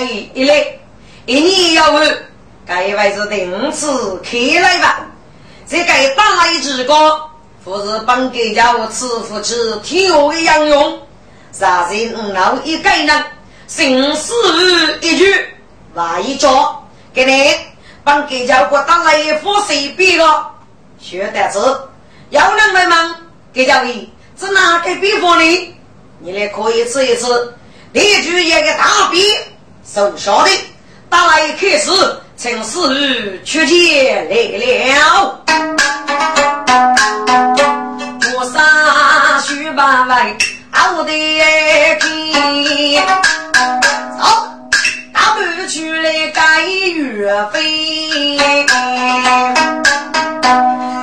一来，一年要问，该位是第五次开来吧？这个打来几个，不是帮给家吃福气天下的杨勇，啥人五老一个人，生死一句话一招，给你帮给家我打来一副随便了，学得字，要人们问给家位是哪个地方呢？你来可以吃一吃。列举一个大笔，手下的打来开始，陈氏去见来了。我杀徐八位，好的听。走，大步去来改岳飞。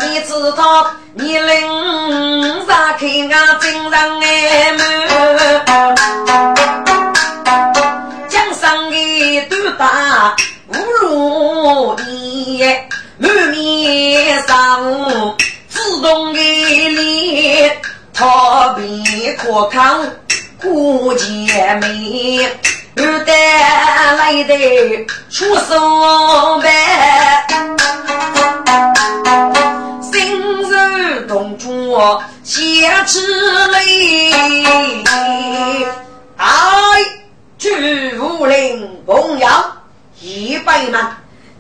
你知道你领啥看啊？真人哎么？满面伤，自动的脸，逃避可抗顾姐妹，二代来的出手呗，心如冻珠血池里，哎。去武林朋友，一辈们，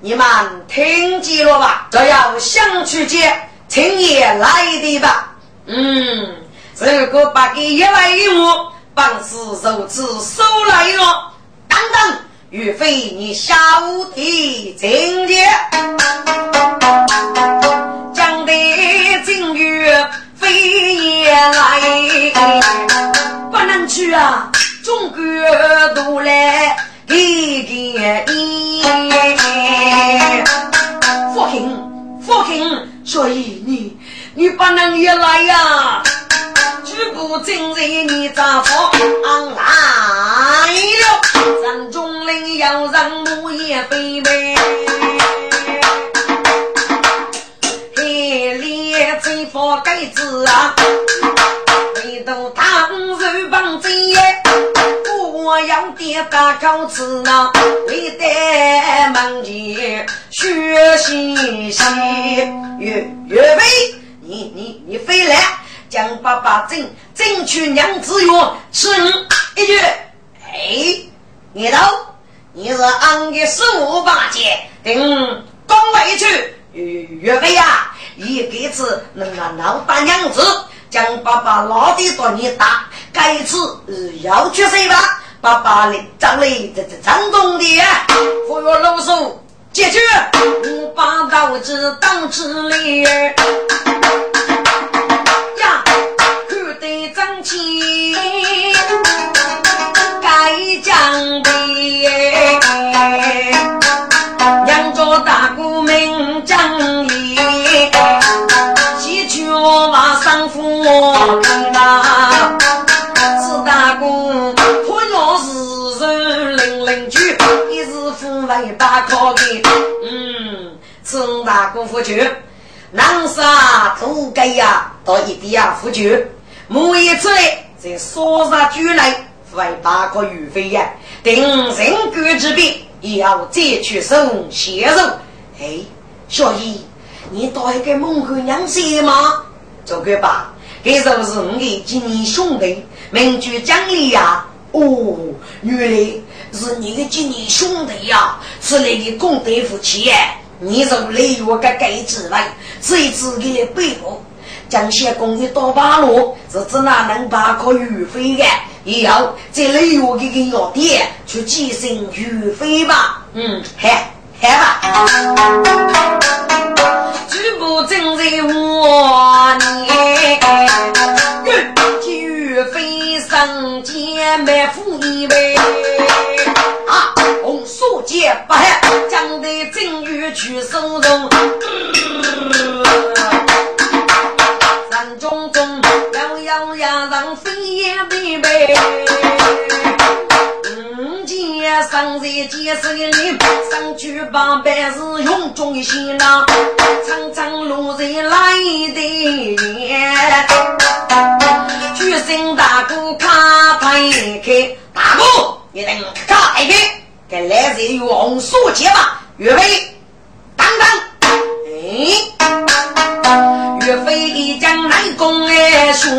你们听见了吧？这要想去见，请也来的吧。嗯，如果把给一来一我，帮子如此收来了，等等，岳飞你下午的请节，讲的正月飞也来，不能去啊。中国都来给给你，父亲父亲，所以你你不能也来呀！举步正人你咋说？来了，山中人要让木叶飞呗，黑脸吹发盖子啊，我要点大口吃呢，为在门前学习习。岳岳飞，你你你飞来，将爸爸争争取娘子药，吃一句。哎，你头，你是俺的十五八戒，等刚回去。岳岳飞呀，一个次能让老大娘子将爸爸拉的到你打，该次要去谁吧？爸爸的长嘞，这这成功的，扶我老手解决，我把刀子当子里呀，看得争气，该奖的，扬州大哥名正义，西去马上扶那，是大哥。为大可给，嗯，陈大哥夫君，南沙土改呀，到一定要夫君，木一出来，在烧杀猪来，为大哥预费呀，定人格之笔，也要再去送血肉。哎，小姨，你到一个门口娘些吗？这个吧，这就是我的今年兄弟，名句讲理呀。哦，原来是你的几年兄弟呀，是你的功德夫妻哎！你从雷我个盖子来，这一次给你背后，江西公的大八路是只哪能把个余费的？以后在雷我这个药店去计算余费吧。嗯，嗨嗨吧，举步正在我年。飞上见满富一位，节不害，将得正月去收容。山中中摇摇呀，让飞也飞飞。生在街上里，上去八百是用中心呐，长长路人来的年。举身大鼓卡排开，大鼓一定卡排开，给来人用手接吧，岳飞，当当，哎，岳飞将来公来说。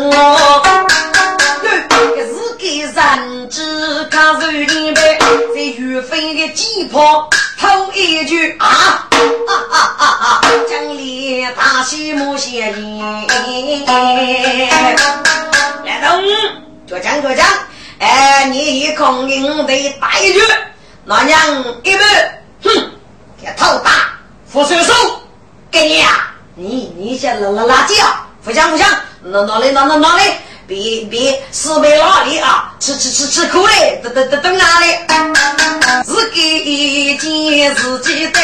人知他是一辈，在岳飞的鸡婆偷一句啊啊啊啊啊！江里大西木先人，来东就讲就讲，哎，你一空应得打一句，那娘一辈，哼，给头大，扶手手，给你呀，你你先拉拉垃圾啊，不讲不讲，哪哪里哪哪哪里？别别，是为哪里啊？吃吃吃吃苦嘞！等等等等哪里？自己见自己的，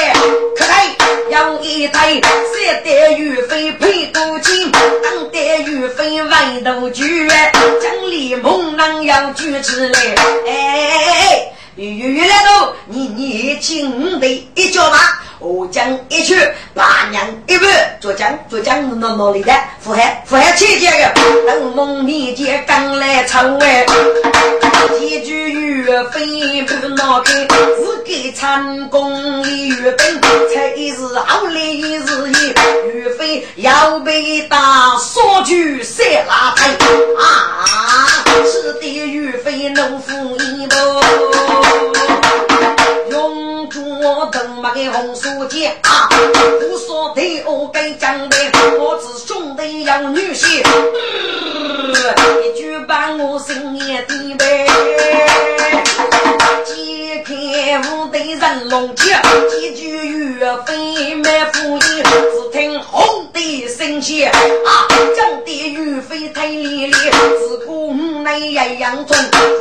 可来要一袋，三袋玉飞配多金，两袋玉飞万头菊，江里猛男要举起来，哎。原来都你你请的一脚马，我将一去八娘一步，左将左将哪哪里的？富海富海姐姐个，等梦里见刚来唱哎，一句岳飞不闹开，自给成功的岳飞，才是好来一日夜，岳飞要被打说句三拉开啊，是的岳飞能负一不。用脚蹬马个红书记啊！无所对我该讲的，我只兄弟要女婿，一句把我心也低呗。揭开无对人龙剑，几句岳飞没敷衍，只听红的声响啊！将的岳飞太厉害，自古内也杨忠，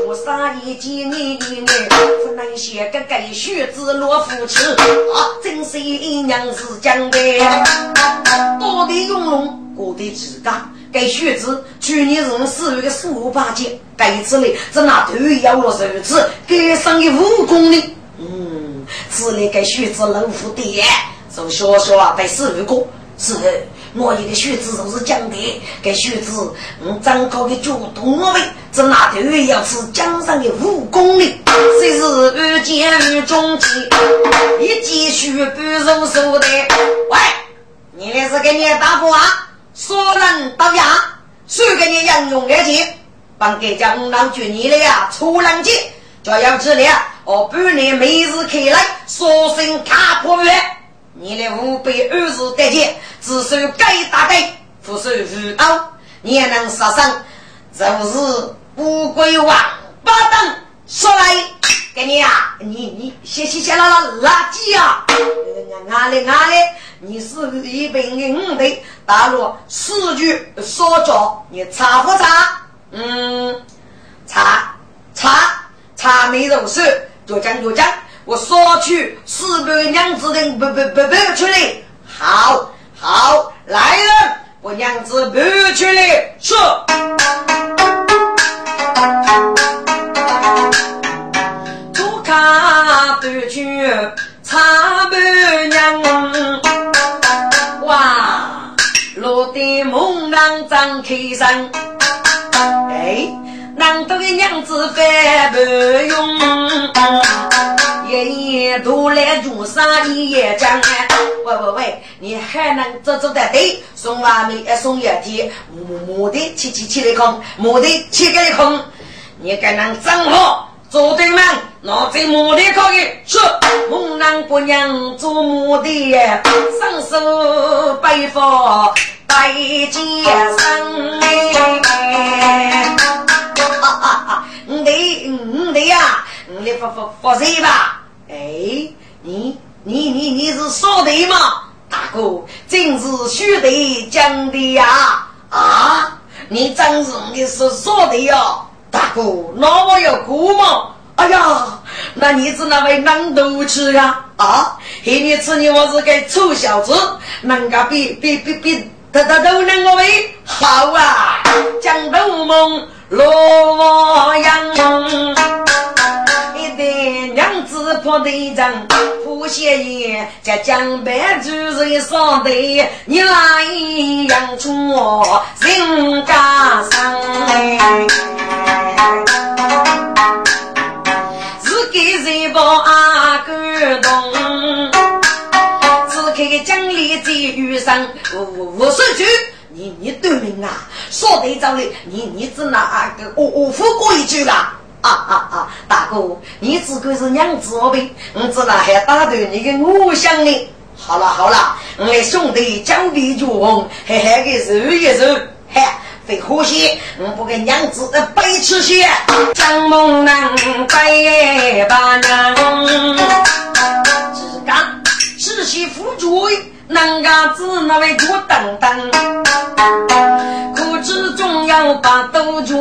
佛杀一剑你你不能写个该学子落夫妻啊！真是一娘是讲的，多的用龙，过的自干。该学子去年是四月的十五八节，该一次呢，只拿头要了手指，该上的武功呢。嗯，此类该学子老虎爹，从小小啊被十五个，是我一个学子都是讲的，该学子嗯长高的脚多位，这拿头要是江上的武功呢，谁是遇见于中间，一继续不入手的。喂，你那是给你打不啊？说人到家，谁给你杨勇而去？帮给江南军你的呀，出人节就要知道，我半年每日开来，说声卡破月，你的五百二十得钱，只收该打的，不收五刀，你也能杀生，就是乌龟王八蛋，说来给你啊，你你谢谢谢了垃圾啊，哪里哪里。你是一百零五的大陆四句说着，你查不查？嗯，查查查没入手，就讲就讲，我说去四百娘子的不不不不出来，好好来人，我娘子不出来，说。左看不去查不娘。哇落地猛男张开身，哎，难得的娘子饭不用，爷爷都来做生意也讲哎，喂喂喂，你还能做做得对？送外面送一天，木木的七七七的空，木的七个的空，你该能整好。做对门，拿在墓地可以说，猛男姑娘做墓地，双手背负白肩身。哈哈哈！哈哈哈你得，你得呀，你得发发发财吧？哎，你你你你是说的吗？大哥，真是须得讲的呀！啊，你真是你是说的呀？大哥，那我要哭吗？哎呀，那你是那位能都吃啊？啊，黑你吃你我是个臭小子，能个比比比比，他他都能我为好啊！江东梦洛阳。娘子破队长，破血眼，在江边主人上的，你来养出我人家生。是给谁把阿哥动，只看江里在遇上无无数句，你你对名啊，说队长的，你你只拿啊个我我付过一句啦。啊啊啊！大哥，你只管是娘子我呗，我只那还打断你的我想呢。好了好了，我的兄弟将地绝红，嘿嘿个揉一揉，嘿，费呼吸，我不给娘子背吃些，张梦南背把娘，只干只媳妇主。南家子那位郭等等，可知中要把斗角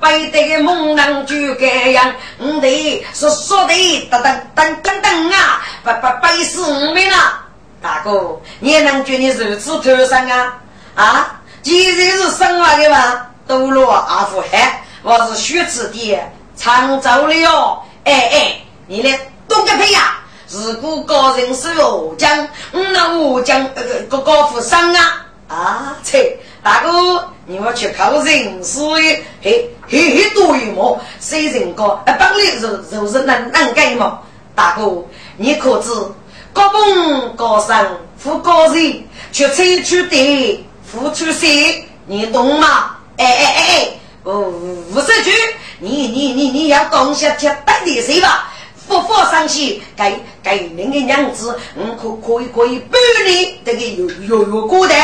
背得猛男就这样，我得是说的噔噔噔噔噔啊，不不背死我们了。大哥，你也能觉你如此头上啊？啊，既然是生来的嘛，都落阿富汗，我是血池的常州的哟。哎哎，你来懂个屁呀！如果高人是武将，那武将呃个高富商啊啊！切，大哥，你要去靠人事嘿嘿嘿多一毛，谁人高？啊，帮你肉肉是能能干吗？大哥，你可知高峰高山富高人，却采取的付出些，你懂吗？哎哎哎哎，哦，吴世举，你你你你要讲下去带点谁吧？不放上去，给给您的娘子，嗯，可可以可以半年这个有有有过的。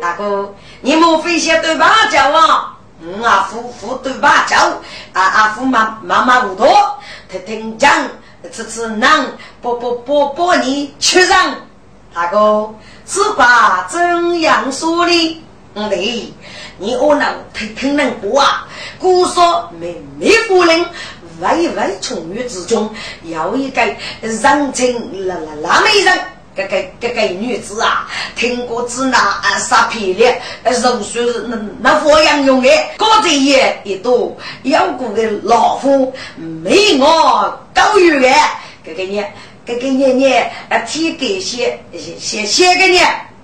大哥，你莫非想对爸叫啊？嗯，阿夫夫对爸叫，阿阿夫妈妈妈糊涂，听听讲，吃吃囊，不不不不你吃上。大哥，此话怎样说呢？嗯，对，你我能听听能过啊？姑说妹妹夫人。外外从月之中，有一个人情那那那美人，这个这个女子啊，听过只拿杀皮的，肉水那那佛样用的，高子也一朵，有过的老虎没我高远的，这个你这个你你啊，提给些些些给你。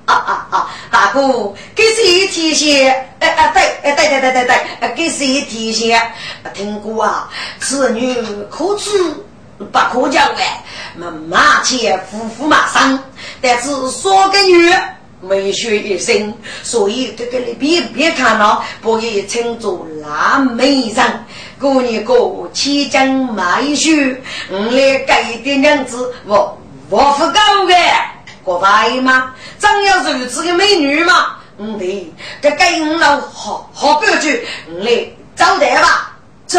啊啊啊！大哥，给谁提醒？哎哎，对，哎对对对对对，给谁提醒？听过啊，此女可知不可教哎，马马前夫妇马上，但是说个女没学一生，所以这个你别别看了，不也称作烂美人。过年过七将买书，我来改点样子，我我不够的。过来吗？真有如此的美女吗？嗯，对，这给五老好好不去，嗯嘞，招待吧。这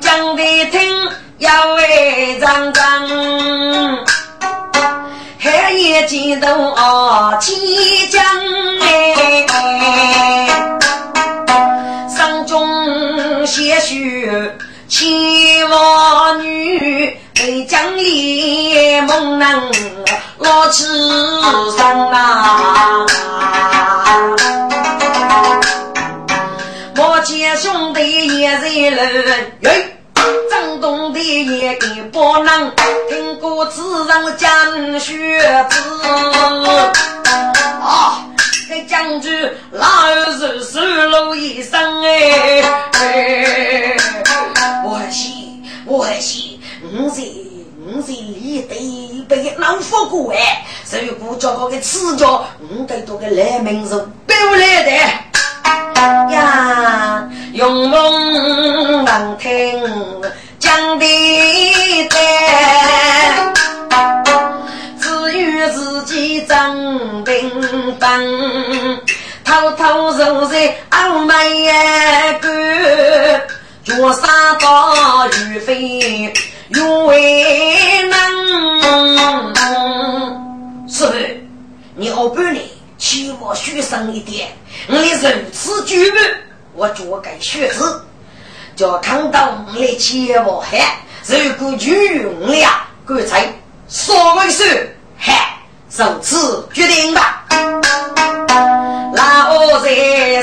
讲得听要为张张，黑夜激动啊，七将哎，过哎，所以古叫个个赐教，五得多个来民族都来的呀，用梦能听讲的单，只有自己真平分，偷偷坐在傲慢个，脚沙到雨飞。有为能，师傅，你好半年，期望学生一点。你的如此举步，我脚该学子。叫看到来切我喊，如果去用了，干脆说为数，嗨，就此决定吧。老在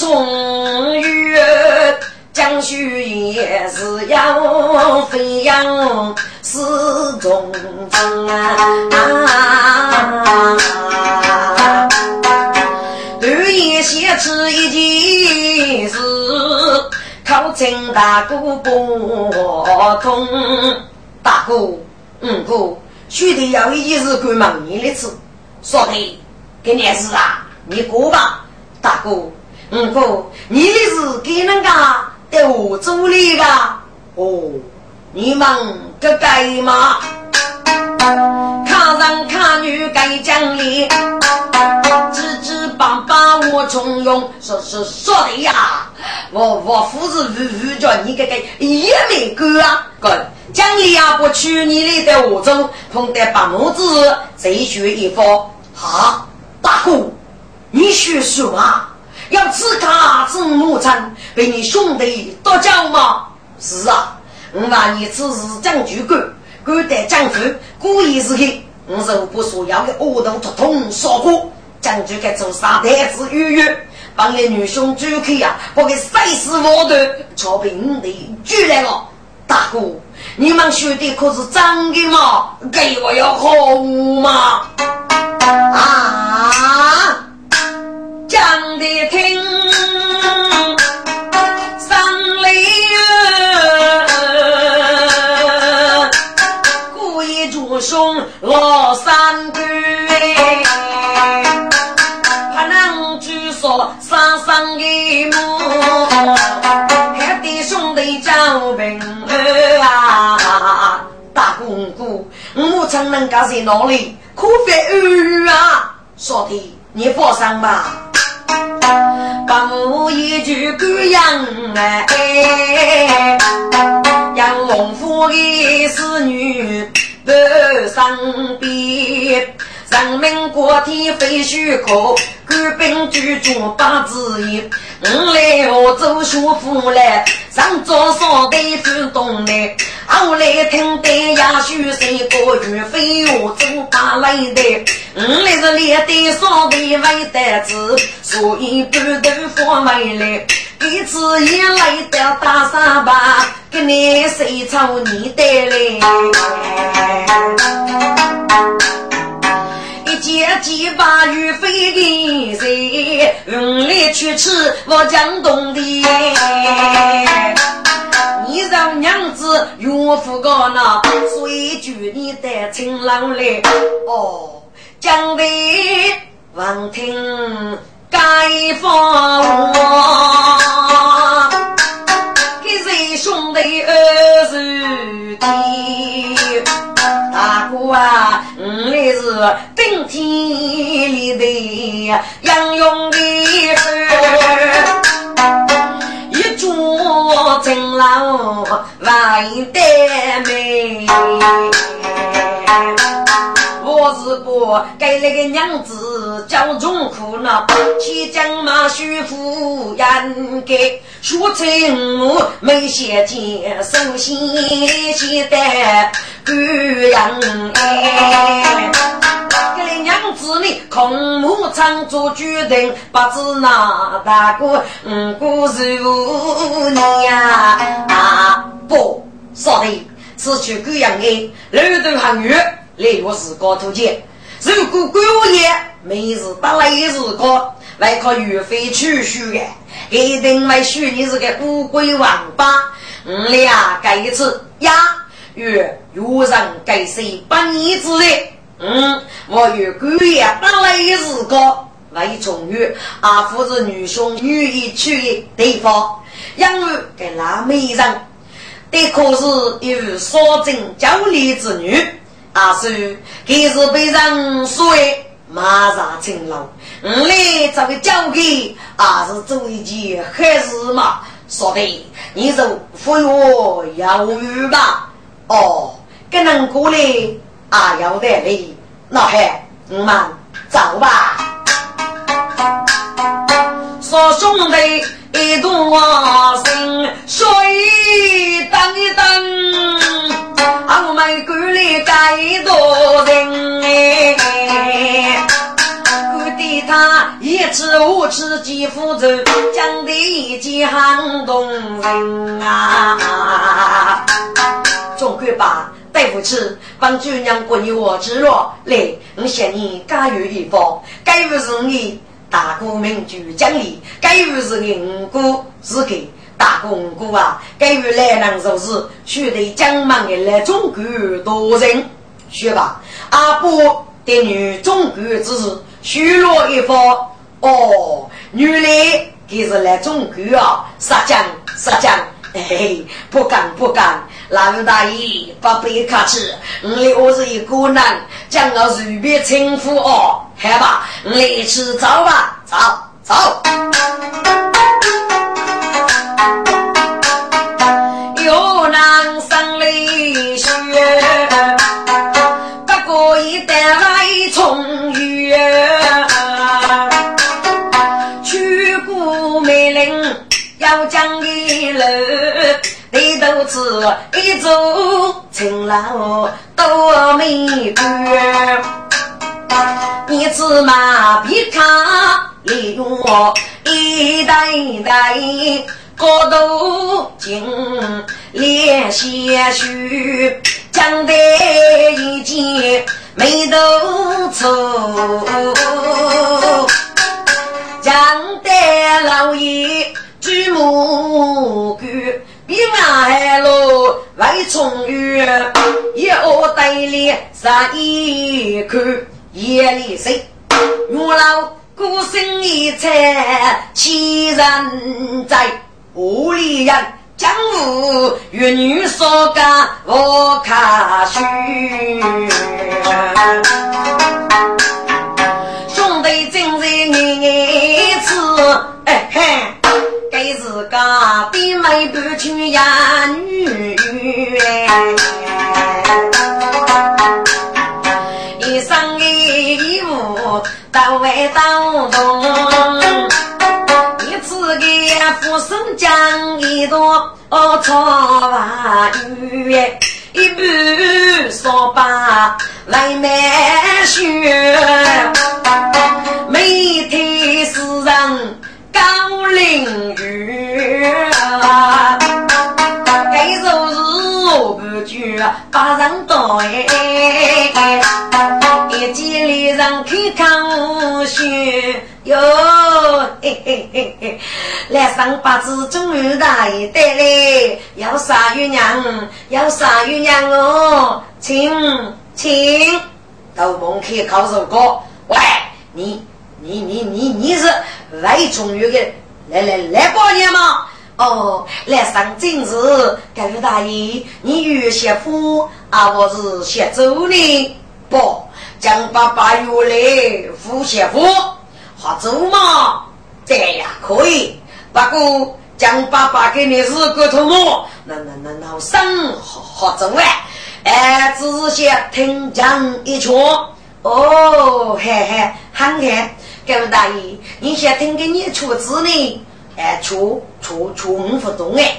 终于，江水也是要飞扬是中中啊。写出一件事，考进大哥不通。大哥，五哥，兄弟有一件事敢问你的次，说的，给你事啊，你过吧。大哥，五哥，你的事给人家在我做里的。哦，你们这该吗？看人看女该讲理。爸爸，我从容，说说说的呀！我我父子如如叫你这个也没哥啊！哥！奖励啊，不去你里的我中碰得八母子，再学一方。好，大哥，你学什么？要自家子母亲被你兄弟夺奖吗？是啊，我把你只是将军官，官得将夫，故意是的，我若不说要给恶徒突通杀过。将军该做啥台子预约，帮你女兄主客呀，不给赛死我的，朝兵的举来了。大哥，你们兄弟可是真的吗？给我要好吗？我怎能干在哪里？可非儿啊！说的你放心吧。把一句狗养哎，杨龙府的侍女不生别。人民国天非虚考，官兵居中八字一。我来杭州学富来，上早上得翻东来。后来听得呀，许三个岳飞我走打来的。我来是连队上的为得子，所以半途放回来。一次也来到大沙巴，给你谁操你带来？借几把玉飞的谁用力去吃我江东的？你让娘子岳父高那随举你的情郎来哦，江的王听该放我，给谁兄弟儿子的？大哥啊，我来是顶天立地英勇的汉，一桌金楼万代美。我是不给那个娘子叫穷苦呢，去将马须夫养给，说成我没写见，手心写的姑娘哎。给那娘子呢，空母仓做决定，不知哪大哥五姑是无你呀？啊不，说的此去姑娘哎，路途很远。来我是高头见，如果过夜没事打来日过，外靠岳飞去许的，一定会许你是个乌龟王八。我俩这一次呀，月有人给谁把你子的？嗯，我有个月打来一日个，为中于阿父子女兄女一去的地方，因为给那美人，的可是有少贞娇丽之女，阿叔给是被人说马上成龙，我来这个交给阿是做一件好事嘛，说的你就服我要语吧，哦，跟人过来。阿，要得嘞！那还我们走吧。说兄弟一同往心水等一等，我们管里该多人哎。我对他一吃五吃几副肉，讲的一句很动人啊。总归吧。对不起，帮主娘过你我之乐，来，我向你加油一方。该不是你大哥名主奖励，该不是你五哥是给大哥五哥啊，给有来人做事，须得将忙的来中国多人，说吧。阿伯的女中国之事，虚落一方。哦，原来给是来中国啊，杀将杀将，嘿嘿，不敢不敢。老大爷，不必客气，我我是一个男，将我随便称呼哦，好吧，我一起走吧，走走。风雨啊，去过梅林要讲一楼。你都知一座青楼多美观，你芝麻皮卡利用一代代高头金连些须，讲得一件眉头粗，讲得老爷举目观。一海路为重遇，又带里杀一口夜里睡。我老孤身一彩，欺人在屋里人，江湖与女说干我看虚。兄弟正在年年吃，哎嘿。给自家的妹不去养女，一生的义务到外当中，一段草话语，一半说把来卖血，每天是人。高凌雨我不觉把人当哎，一见里人看看我笑哟，嘿嘿嘿嘿，来上八字终于大一对嘞，要杀月娘，要杀月娘哦，请请到门口考首歌，喂你。你你你你是外中原的来来来过年吗？哦，来上正事，各位大爷，你有媳妇啊？我是媳周呢？不，江爸爸有来夫媳妇，好走吗？这样可以。不过江爸爸给你是个头目，那那那那生好好走哎，哎，只是想听讲一圈。哦，嘿嘿，很看。各位大爷，你想听给你出字呢？哎，出出出五分钟哎！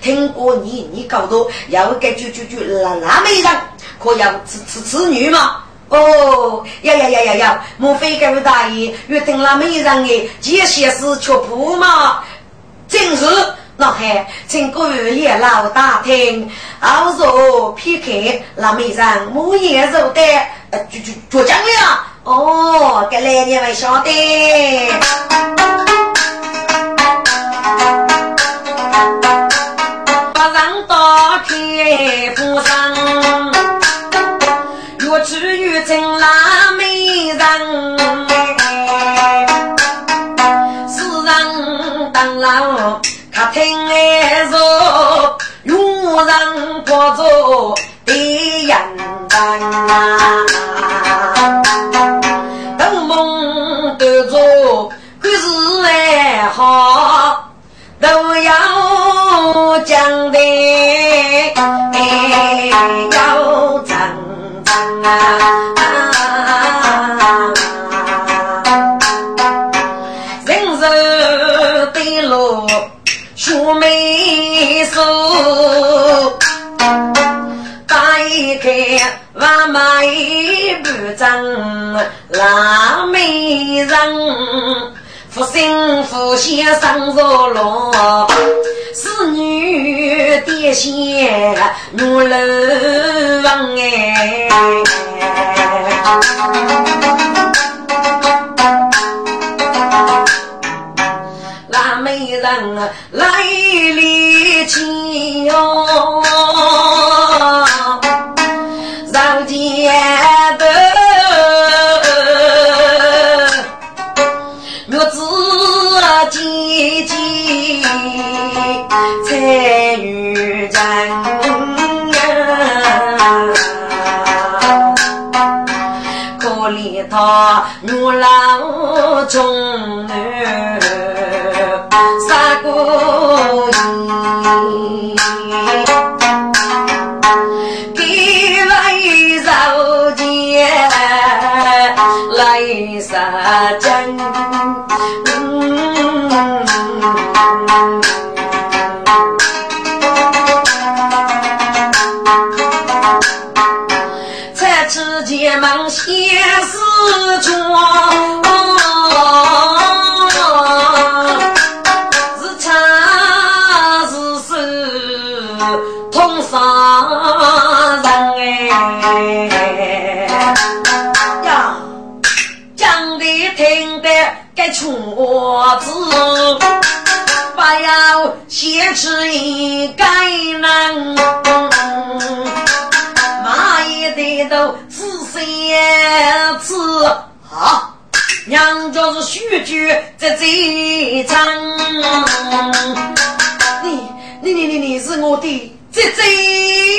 听过你，你搞到要给就就就那那没人，可要吃吃吃女吗？哦，要要要要要！莫非各位大爷约定那没人哎？这些是吃铺吗？正是，那还请各位爷老大听，熬肉劈开那没人，木叶肉的，呃，就就就讲了。哦，给来你们晓得。不让打开夫上，越吃越成拉美人。世人当然客厅坐，有人不坐的人。要讲的，要真真啊！人生的路，学没数，打一开万马一不争，拉美人。福星福先生若落，是女的仙女楼房哎。那美人来力气哟，上街他女郎中儿。要写出一个人，马一得都自三次好，娘家是许久在这场。你你你你你是我的姐姐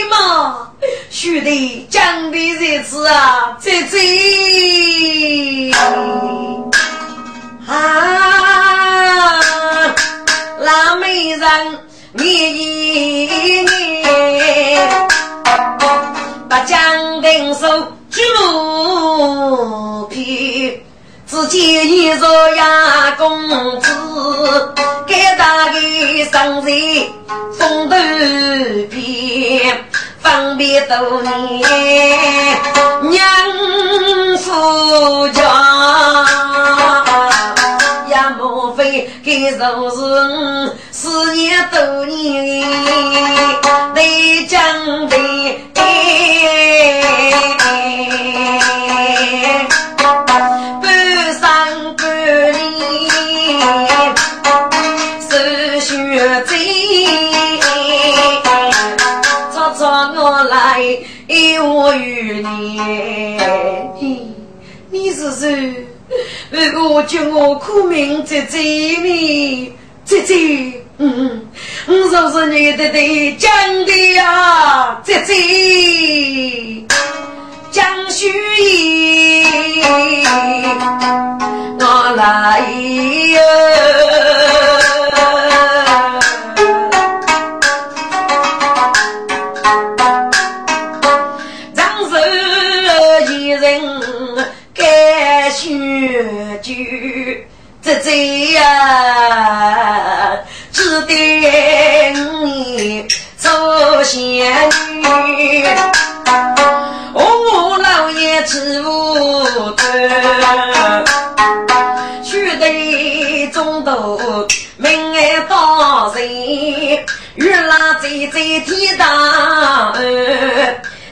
吗？许的讲的日子啊，姐姐啊。那美人，你一年把江定手举路皮，只见一若呀公子，给大的生在风头边，方便多年娘夫家。该是我四年多年内将的，半生半里受血罪，早早我来我与你，你是谁？如果叫我苦命姐姐呢，姐姐，嗯嗯，我就是你的的真的呀，姐姐，江雪姨，我来哟。这这呀，只得你做仙女。我老爷吃无端，须得中途命爱到人，原来在在天堂。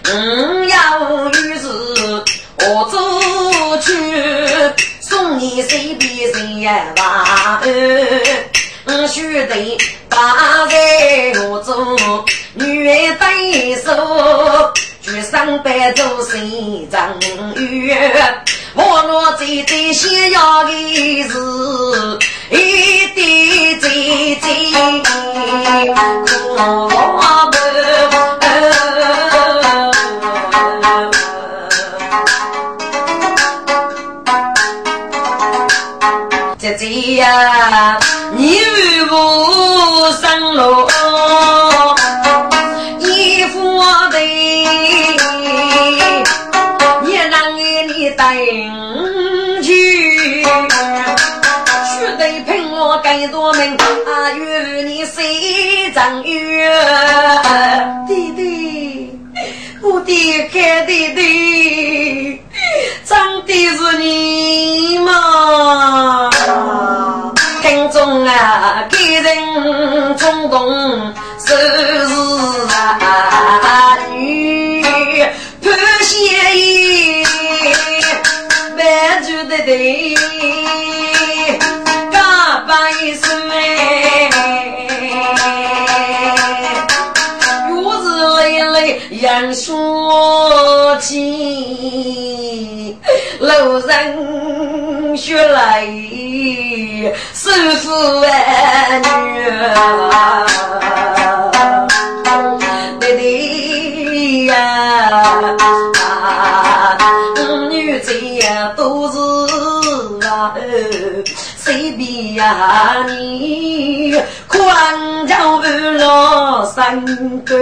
嗯，要与是我走去。你谁比谁吧？嗯，须得大在我中，女儿对手，举上白走心张月。我若在在想要的是，一滴滴滴，呀，你为我上路。多门啊，与你谁长远？弟弟，我的干弟弟，长的是你吗？中啊，感人冲动，是啊，女盼相依，万句的对。杨说起，路人学来师傅女儿，弟弟呀，呀你。广州二老三个，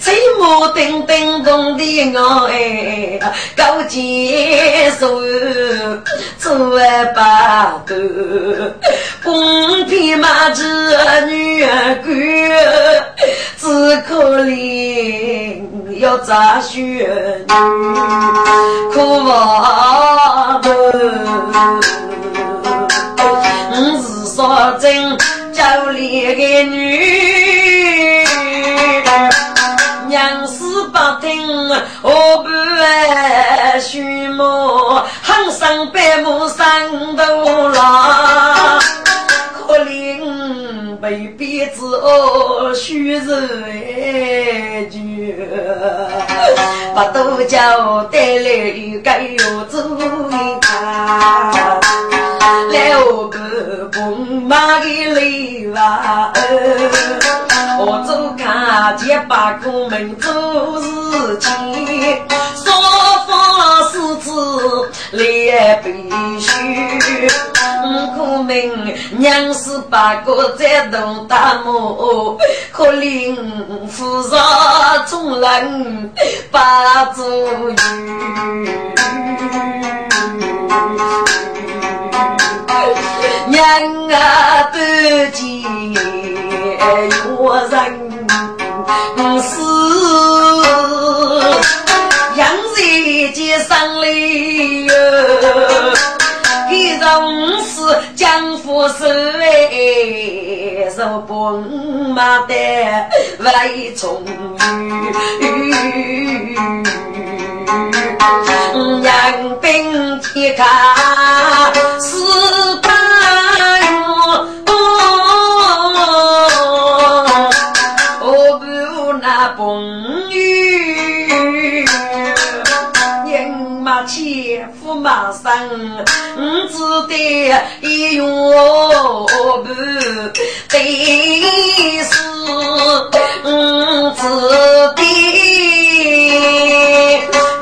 寂寞叮叮咚的我哎，高阶手做八个，公平马子女儿官，只可怜要杂学女，苦娃子，我是说真。叫里个女，娘死不听，我不许母，喊上百亩三头郎，可怜被鞭子哦，虚人一句，把豆角带来一个油煮一汤。来我个公马的里哇，我走看见把公门做事情，说法是子来必须。苦命娘是八个在动大漠，可怜夫杀众人把主遇。娘啊，得见我人是杨氏街上里哟，一人是江湖手哎，手不马的为从雨，杨兵铁卡是。马上，我只得一月半，得是我只得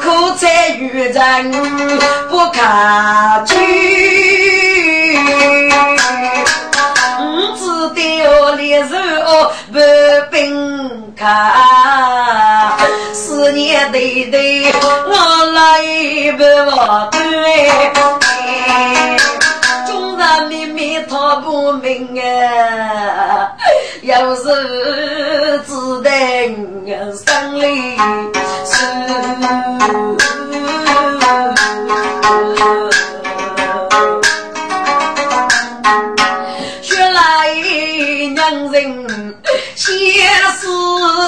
苦在渔人不看去，思念对对，我来不我对，众人秘密他不明啊，有时只等胜利是。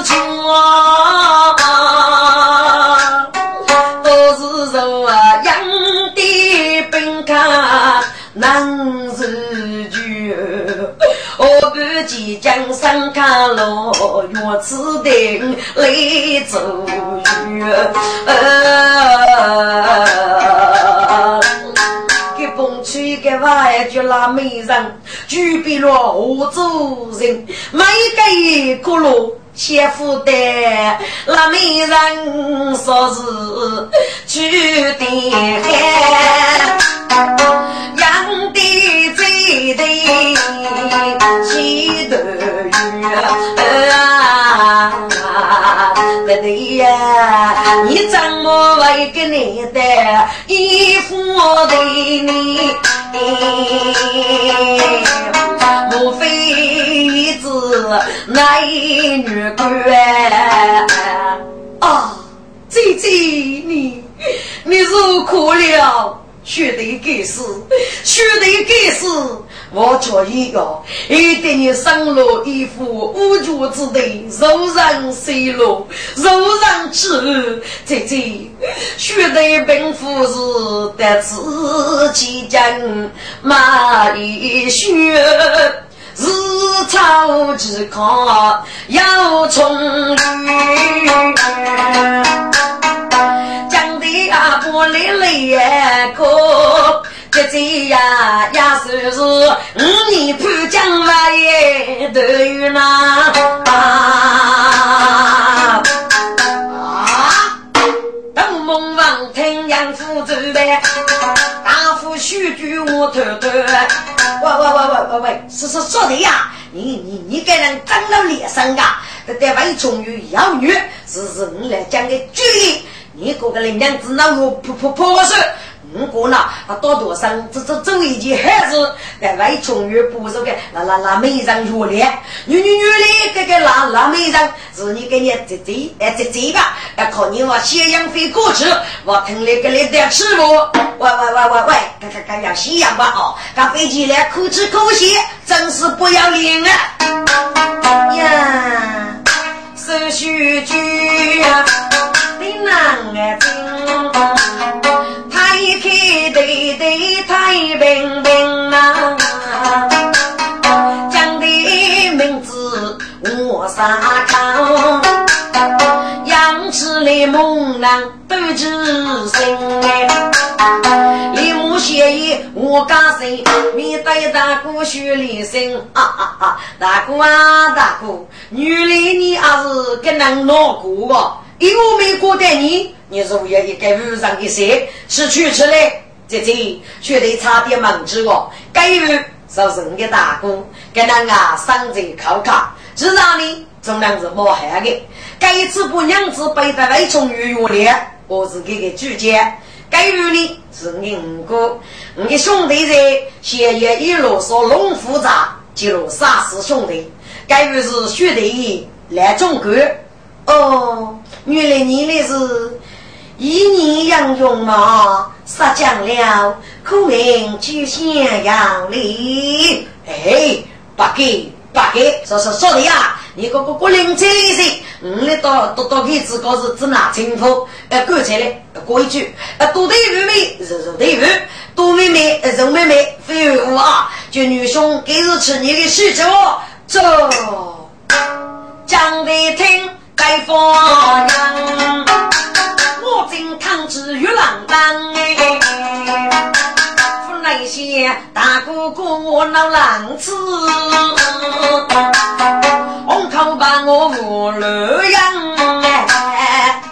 家，都是肉啊，养的本家能自救。我不及江山卡落，我只得泪走雨。吹个外就拉美人，举笔落我做人，每一个落。先夫的那美人说是去的海，养的最的几头鱼啊！对对呀，你怎么会给你的衣服的你？莫非是男女关？啊，姐姐你，你受苦了，学得该死，学得该死。我叫一个，一定你生了一副无主之地，受人随落，受人欺负。姐姐，学得本夫是得自己讲，马一学。日朝之康要从雨，讲的阿婆泪泪哭，姐姐呀也算是五年半江外都有那啊，等梦王听杨夫走呗。许句我偷偷，喂喂喂喂喂喂，是是说的呀？你你你给人长了脸上啊？这单位终于要女，是是你来讲个主意。你哥哥的娘子那我婆婆婆说。五个呢，啊，多多生，这这这一件孩子，在外穷于不是个，那那那美人月亮，女女女的这个那那美人，是你给你这这哎这这个，要靠你我咸阳飞过去，我听那个你在吃不？喂喂喂喂喂，看看看要西洋吧哦，赶飞机来口吃口吸，真是不要脸啊！呀，手续句，你难爱听。太平平啊，讲的名字我三康，养起来猛男都知心哎，李木协议我家生，面对大哥学里生啊啊啊，大哥啊大哥，原来你还是个能闹过个。因为没过待你，你如愿一个路上一些吃去吃来，姐姐却得差点忘记我。该有是你的大哥，跟那啊上贼靠靠，知道你总量是冒汗的。该一次不娘子背在外从月月亮，我是给个主角。该有的是你五哥，你的兄弟在闲夜一路说龙复杂，记录杀死兄弟。该有是兄弟来中国。哦，原来你那是一年养用嘛，杀将了，苦命就想要你。哎，不给不给，说说说的呀，你个个个灵车一些，嗯，你到到到给自个是只拿清楚，呃，干脆嘞，过一句，呃，多对妹妹，肉肉对肉，多妹妹，肉妹妹，废物啊，就女兄给日吃你的需求，走，讲的听。该放。羊，我正抗旨与郎当哎，府内些大哥哥我闹狼子，红口把我无路养哎，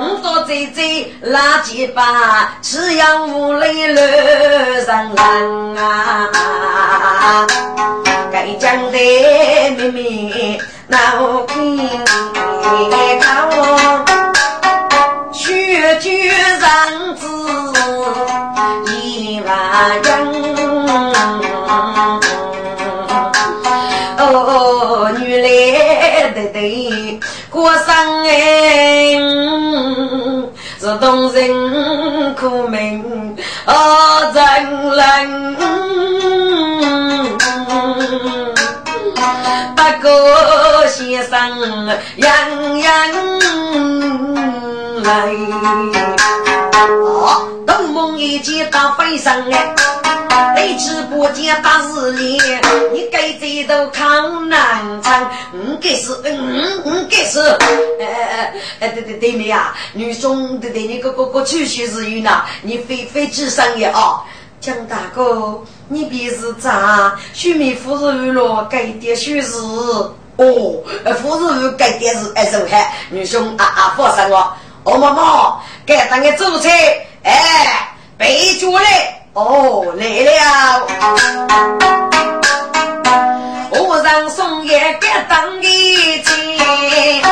五多姐姐垃圾把，只要屋里路上人啊，该讲的妹妹。闹天高，学句人子一万人。哦，女来得得过生哎，是动人苦命啊，真人。八个先生样样来，哦，东梦一见到飞上来，你直播间打日历，你该这都抗难唱，嗯，该是，嗯嗯该是，哎哎哎，对对对妹啊，女中对对，你个个个出去日语呢，你非非智商也哦。江大哥，你别是咋？许妹夫人了，该点许事哦，夫人该点是哎，走开，女兄啊啊，放心我，哦妈妈，该当个主菜，哎，备脚嘞，哦来了，我让送爷该当一件，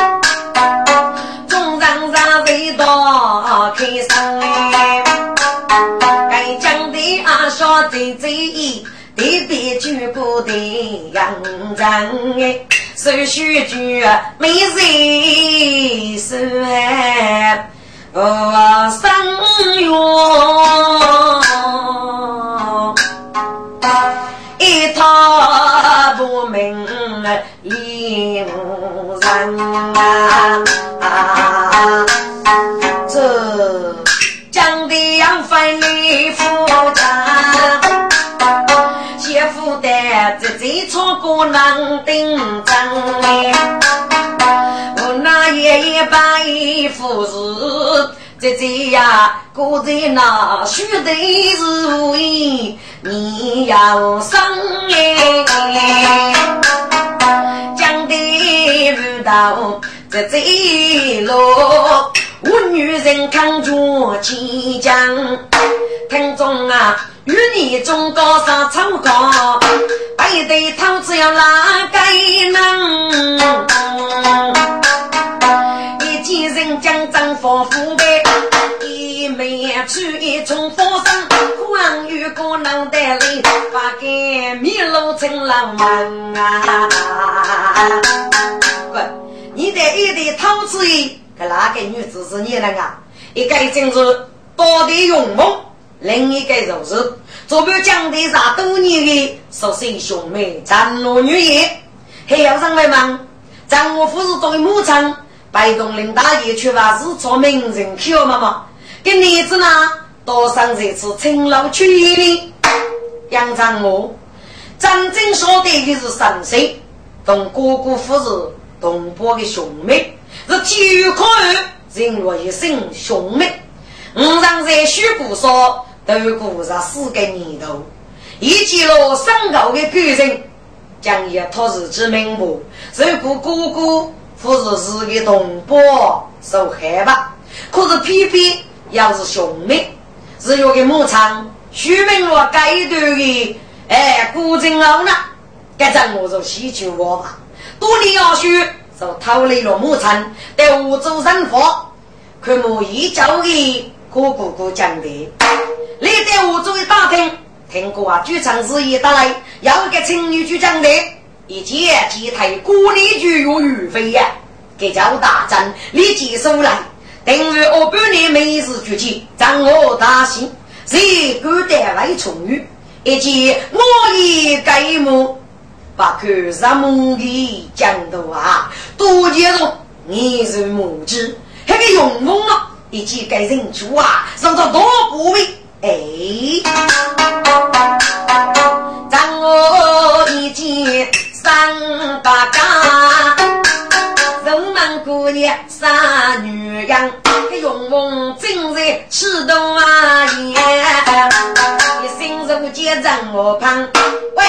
众人让味道开上。最最特别举不得杨人哎，手续举没人算，我生缘一套不明恋人啊，这讲的杨分你夫家。己错过难顶针，我那爷爷把衣服是自己呀过在那须得是为你要生哎，讲的不到这这路，我女人扛着坚强，听中啊。与你中高上唱歌，背对头子要哪个能？一见人将丈夫扶背，一面去一重佛山，黄玉哥脑袋里把个迷路成了梦啊！滚！你的一对头子，可哪个女子是你人啊？一个正是多的勇猛。另一个就是坐标江的啥多年的十岁兄妹张罗女也，还要上来吗？张我夫是作为母亲，白东林大爷却把是做名人去了嘛？跟女子呢，多上这次勤劳去的杨张我，真正说的的是三岁，同哥哥夫是同胞的兄妹，是体育课人若一生兄妹。五常在虚故说。都过上四个年头，一见了上高的贵人，将也托自己名簿，如果哥哥或是是个同胞受害吧。可是偏偏要是兄妹，是有个牧场，徐明罗该段的，哎，古镇后呢，该怎我就喜求我吧。多年要学，就逃离了母亲，在湖州生活，看我一早的哥哥哥讲的。你在我作为打听，听过啊？剧场日夜打来，要给青女局讲的，一见即退国力局有余飞呀，给叫大战，你接手来，等于我半年没事举起，掌握大心，谁敢得来重遇？以及我已改目，把看上梦的讲头啊，多接受你是母鸡，那个勇猛啊，一见该人主啊，上到多不为。哎，让我一见三八家，人们姑娘三女人，这勇猛正在启动啊！一心如结让我旁。喂，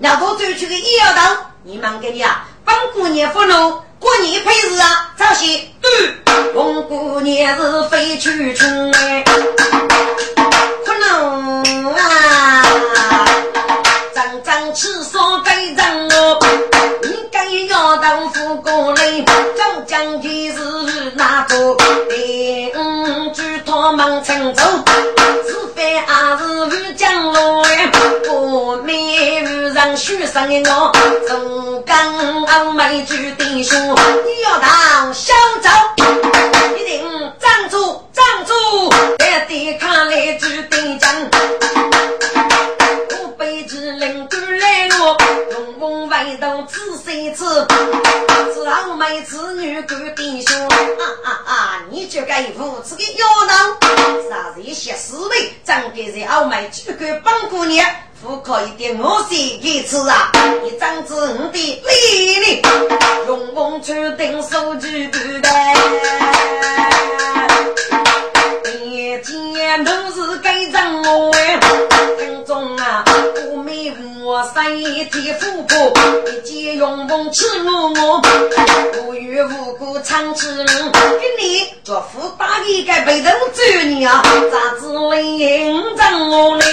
要多走去个医药道，你们给你啊，帮姑娘扶路。过年配日啊，早些。嗯，红姑娘是飞去春哎，可能啊，张张吃烧给人哦，你该要当副官嘞，张将军是哪个？第五句他忙成走，是非还是无将路哎，我妹遇上许生的我，总跟俺妹句弟兄。你要当小周，一定站住站住，别抵抗来就得战。我辈子能够来我，龙凤外头动仔细次，只好妹子女干弟兄。啊啊啊！你就该扶持个妖道，啥子一些思维，真给人傲慢，就该帮姑娘。不可以点我先给吃啊！你长子我的力力，用功出定手举不得。我三一天富婆，一见用功吃我我，无缘无故唱起人，给你做副大衣该被人追你啊！咋子领张我呢？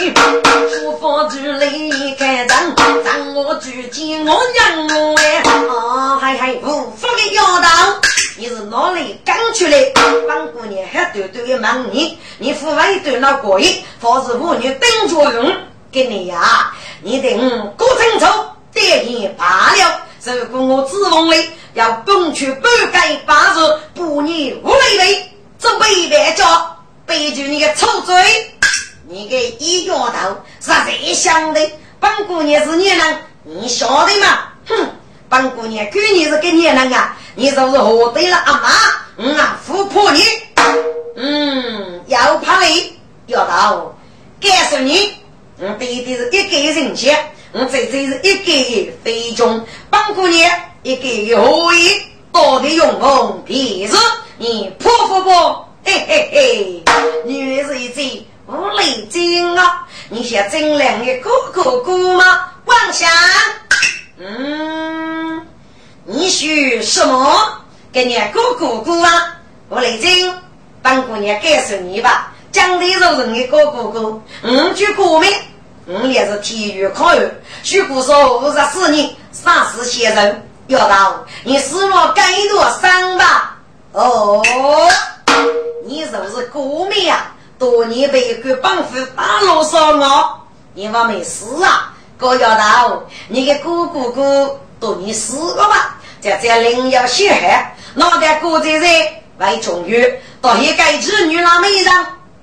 书房之里开张，张我举起我让我哎，啊嗨嗨，无福的妖道。你是哪里刚出来？帮姑娘还短短的忙你，你付完一段那过瘾，方是妇女等着用给你呀！你等过清楚，点你罢了。如果我指望你要奔去半改八字，不你无累累，这违背着背住你个臭嘴，你个一丫头是谁想的？帮姑娘是女人，你晓得吗？哼！帮姑娘闺女是个女人啊！你就是何对了阿妈？嗯啊，富婆你，嗯，要怕你，要到，告诉你，我，弟弟是一个人钱，嗯，这这是一个非中，帮姑娘一个可以，多的用功，便是你婆婆不？嘿嘿嘿，女儿是一只无泪精啊！你想真良的哥哥哥吗？妄想，嗯。你许什么？给你姑姑姑啊！狐狸精，本姑娘告诉你吧。江的肉人的哥哥哥，五句歌名，五也是体育考员。许姑说五十四年，三十先生要到，你死了该多伤吧？哦，你是不是歌迷啊？多年被一个帮夫打落上我，你话没事啊？哥要到，你的哥哥哥。都你死了吧！在这灵要血海，脑袋过在人为中原，到一个织女那美人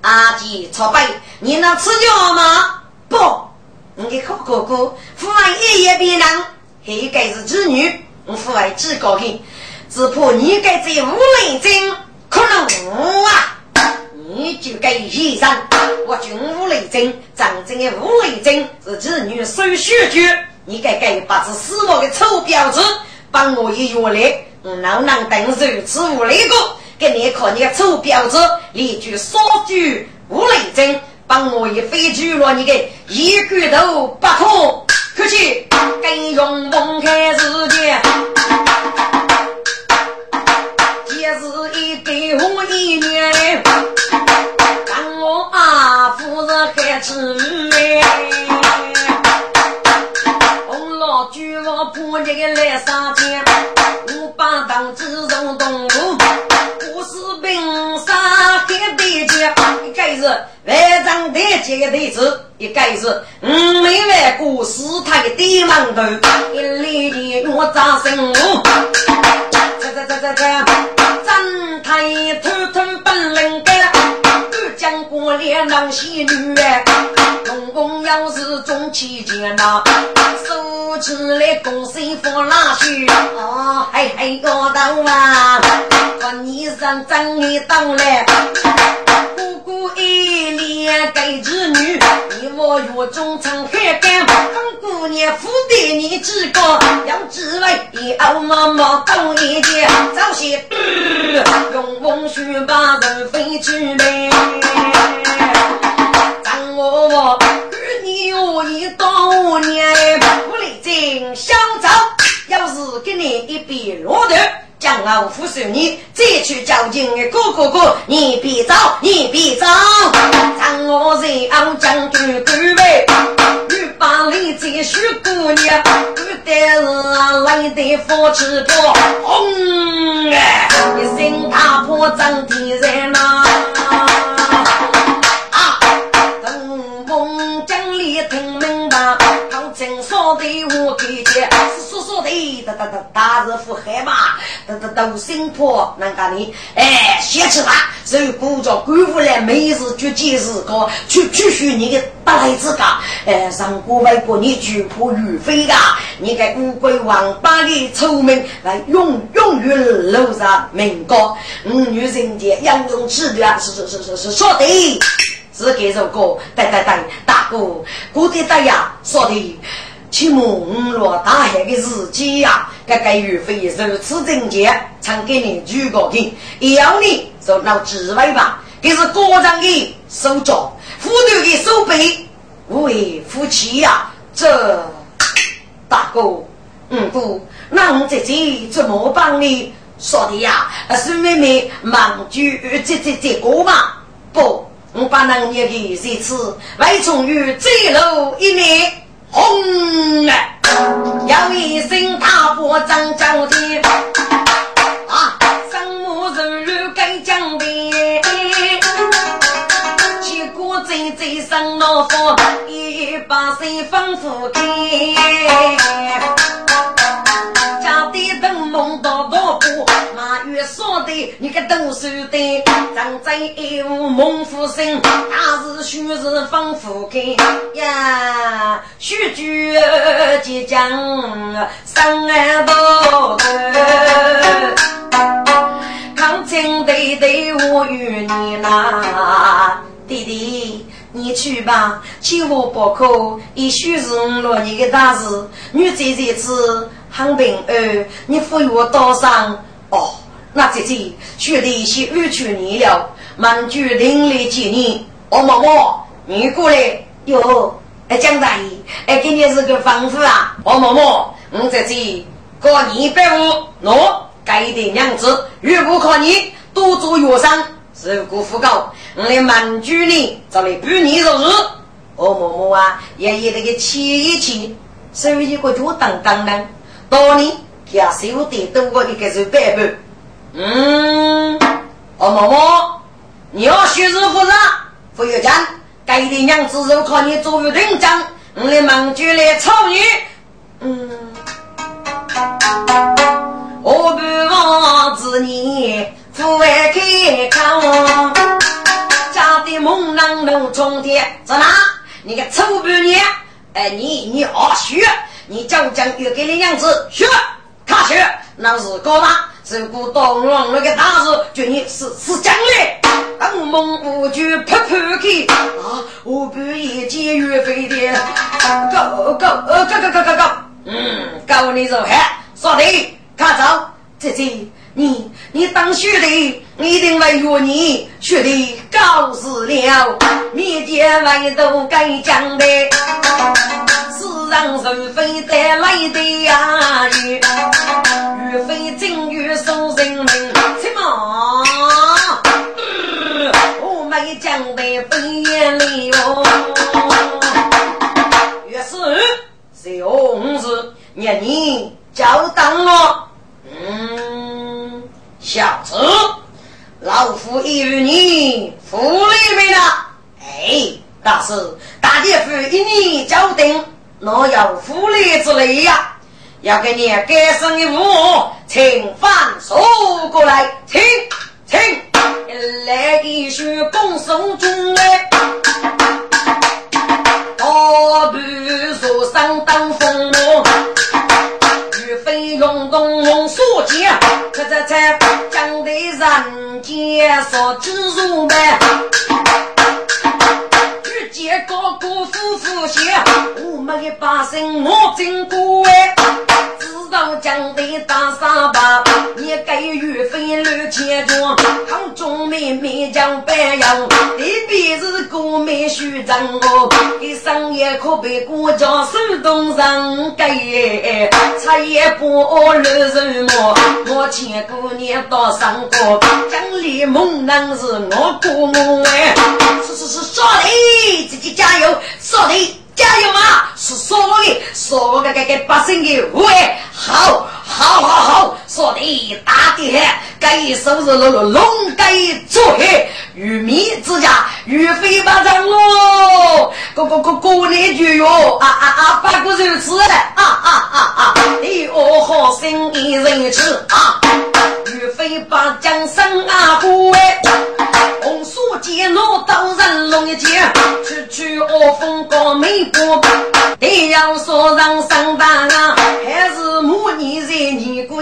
阿姐朝拜，你能吃掉吗？不，你的好哥哥，父爱爷爷别人，还该是织女，我父爱只高兴，只怕你该这无雷针，可能我啊，你就该牺牲。我军无雷针，真正的无雷针是织女手血绝。你该该把这死亡的臭婊子帮我一月来，我哪能等如此无礼个？给你看你个臭婊子，连句说句无雷针，帮我一飞举了你个一骨头不可，可去跟用梦开世界，也是一对红一年，让我阿夫人还吃哎。我这个来上天，我把当子从东路，我是兵杀海北将，一个是万丈台阶的台子，一个是五没万过四台的门头，一里的我张生路，这这这这这，张太偷偷本领干，二将过脸能戏女哎，公公要是中期间呐。起来，恭喜福拉去！哦，嘿嘿，高头啊，看你上正一到来，姑姑一脸该子女，我月中唱海干，本姑娘付得你几个？要知为以后妈妈当一件，早些用风水把人飞去呗。让我我与你有一多年。想走，要是给你一笔落头，将我扶手你再去交警的哥哥哥，你别走，你别走，让我在昂将军对位，欲把你这许姑娘，不得是来得佛吃多，轰！一声大破张天人呐。真说的我给的，是说说的哒哒大日福海嘛，哒哒都心破，那个你哎，先吃他，所以鼓着官府来每日就几日个，去去许你的大来之家，哎，让各位过你举破于非噶，你个乌龟王八的臭名来永永远留上名高，嗯，女人家杨勇吃的是是是是是说的。是这首歌，对对对，大哥，古的大呀，说的，起梦落大海的日记呀，这个岳飞如此正洁，唱给你举个听，要你就闹智慧吧，这是国人的手脚，妇女的手背，为夫妻呀，这大哥，嗯不，那我姐姐怎么帮你？说的呀，是妹妹忙举这这这个嘛，不。我把那年的这次外从于坠楼一面轰啊，要一声大炮震九天啊，上木人如该江边，结果最最上老夫一把水吩咐开，说的你个读书的，张嘴一无猛虎生，大是虚是仿佛开呀，须臾即将上岸头。康清对对我与你呐，弟弟你去吧，千万不可，也许是五六年的大事。女在这次很平安，你赋予我多少？哦。那姐姐学的是安全你了，满居邻里几年。我妈妈，你过来哟！哎，江大爷，哎，给你是个吩咐啊！我妈妈，我姐姐过年百五，喏，该的娘子，如果靠你多做药商，受过福高，我来满居呢，这里半年入日。我妈妈啊，爷爷那个气一气，所以一个就当当当，当年给他收的多过一个是百百。嗯，哦，嬷嬷，你要学日不日？不要讲，该的娘子就靠你做人长，我来忙就来操你。嗯，我不忘子你父爱开康，家的猛男能冲天，在哪？你个臭半年，哎，你你好学，你将将又给你娘子学，他去那是高大。如果当王那个大事，就你是是将来，当梦无惧拍拍开啊！我不一见岳飞的，够够呃高高高高高，嗯，够你走还说的，看走，姐姐，你你当兄弟，一定会约你兄弟告辞了，面前外头该讲的。让人非带来的呀，雨雨非正月送人命，什么？我没讲的飞眼里哦。于是小子，念你交当了。嗯，小子，老夫与你福利没了。哎，大师，大姐夫一你交定。若有福利之类呀，要给你改生一物，请翻手过来，请请来一束恭送中来，我不说上当风魔，岳飞用动用所见，可这才讲的人间所知如呗。结果辜夫妇些，我们的百姓我经过哎，知道江的大沙巴，你该岳飞六千壮，抗中妹妹将白杨，你必是国美虚张哦，给商业可被国家手动上给，茶叶不乱人么？我千过年到上过，江里猛男是我姑母哎，是是是说自己加油，说的加油嘛！是所的，所个个个百姓的喂，好，好，好，好，说的大的很，该收拾了了，龙该做黑，玉米之家，玉飞巴掌哦，过过过过年就哟，啊啊啊，八个如此嘞，啊啊啊啊，你哦好心一人吃啊，岳飞把江山啊护哎，红书剑怒刀人龙一剑，区区恶风高没过，定要说让上当啊，还是母女在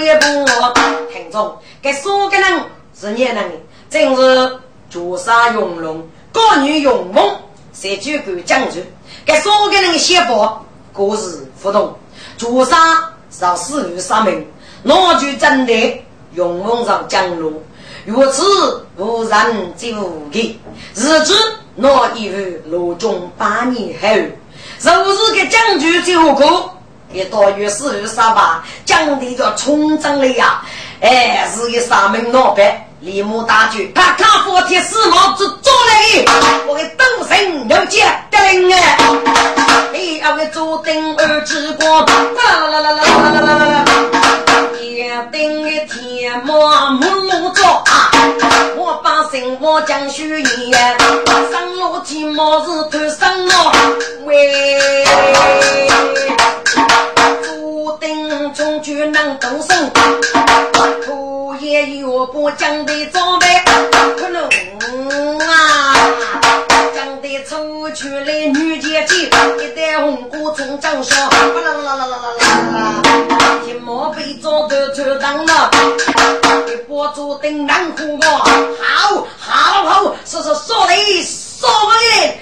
你归不？听众，该说个人是年人，正是绝杀勇龙，高女勇猛，谁举敢将军？该说个人写法，各自不同，绝杀。上死于杀命，那就真的勇猛上江路，如此无人之无敌。日子那一日罗中八年后，若是个将军最后苦，也大约死于杀吧。将的叫冲阵了呀！哎，是一杀命老板，立马大举，他看佛铁丝帽子做来，我给斗神要接灯哎！第二个坐定二之光，啦啦啦啦啦啦啦啦啦！一定的天马木木做啊！我把心我讲虚言，上路骑马是头上路喂。坐定中举能动手。也有不讲的装备，可能啊，讲的出去的女姐姐，一戴红果从掌上，啦啦啦啦啦啦啦，一毛被抓的穿裆了，一把坐等难哭我，好，好，好，是是说的，说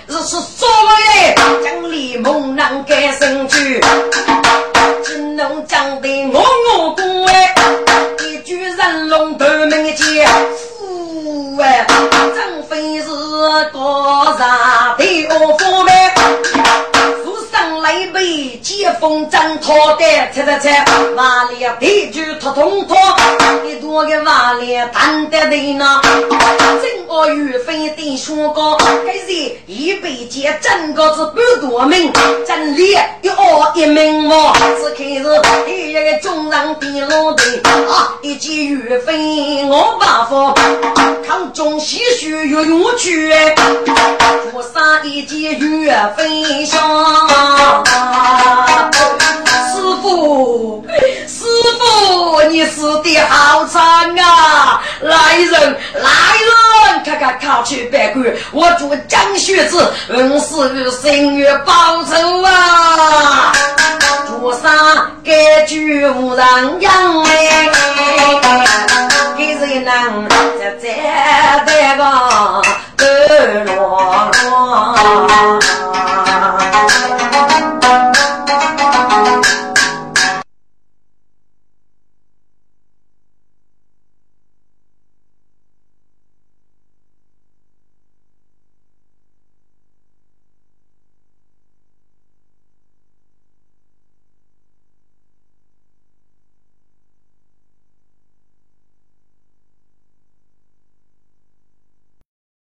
的，是是说的，将李梦难改生去，姐父哎，正非是高山的。一杯接风盏，套戴踩踩踩，瓦里皮具托通托，一多个瓦里担担担呐。整个缘分的宣告，开始一杯接整个是不多命，真理一二一命嘛。此刻是第一个中人的老弟啊，一记缘分我不服，抗中西学越用去，菩萨一记缘分上。师傅，师傅，你死的好惨啊！来人，来人，看看咔去白骨，我主江雪子，嗯是心愿报仇啊！菩萨该救无人养哎，给谁能这这的个得罗罗？